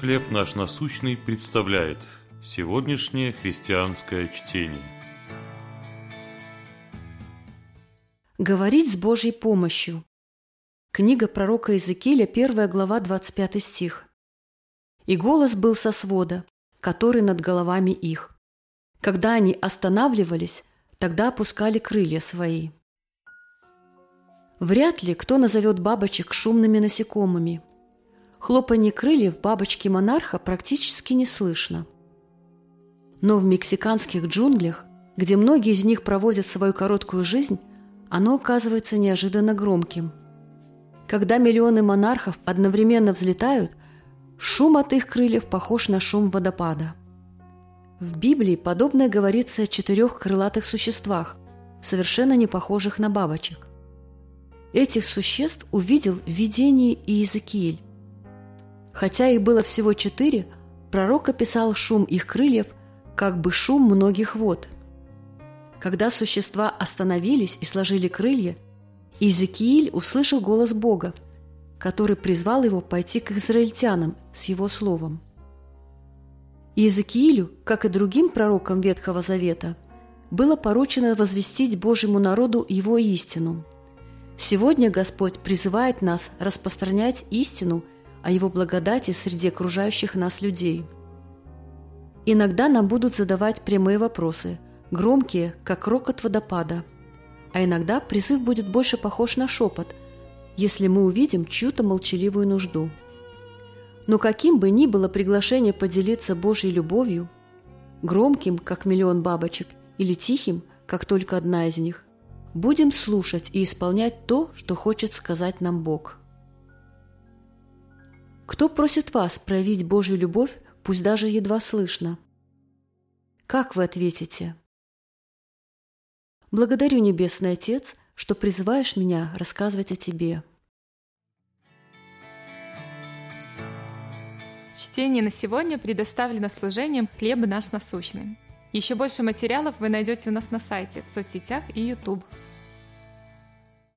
«Хлеб наш насущный» представляет сегодняшнее христианское чтение. Говорить с Божьей помощью. Книга пророка Иезекииля, 1 глава, 25 стих. «И голос был со свода, который над головами их. Когда они останавливались, тогда опускали крылья свои». Вряд ли кто назовет бабочек шумными насекомыми. Хлопанье крыльев бабочки монарха практически не слышно. Но в мексиканских джунглях, где многие из них проводят свою короткую жизнь, оно оказывается неожиданно громким. Когда миллионы монархов одновременно взлетают, шум от их крыльев похож на шум водопада. В Библии подобное говорится о четырех крылатых существах, совершенно не похожих на бабочек. Этих существ увидел в видении Иезекииль. Хотя их было всего четыре, пророк описал шум их крыльев, как бы шум многих вод – когда существа остановились и сложили крылья, Иезекииль услышал голос Бога, который призвал его пойти к израильтянам с его словом. Иезекиилю, как и другим пророкам Ветхого Завета, было поручено возвестить Божьему народу его истину. Сегодня Господь призывает нас распространять истину о Его благодати среди окружающих нас людей. Иногда нам будут задавать прямые вопросы – громкие, как рокот водопада. А иногда призыв будет больше похож на шепот, если мы увидим чью-то молчаливую нужду. Но каким бы ни было приглашение поделиться Божьей любовью, громким, как миллион бабочек, или тихим, как только одна из них, будем слушать и исполнять то, что хочет сказать нам Бог. Кто просит вас проявить Божью любовь, пусть даже едва слышно? Как вы ответите? Благодарю, Небесный Отец, что призываешь меня рассказывать о Тебе. Чтение на сегодня предоставлено служением «Хлеб наш насущный». Еще больше материалов вы найдете у нас на сайте, в соцсетях и YouTube.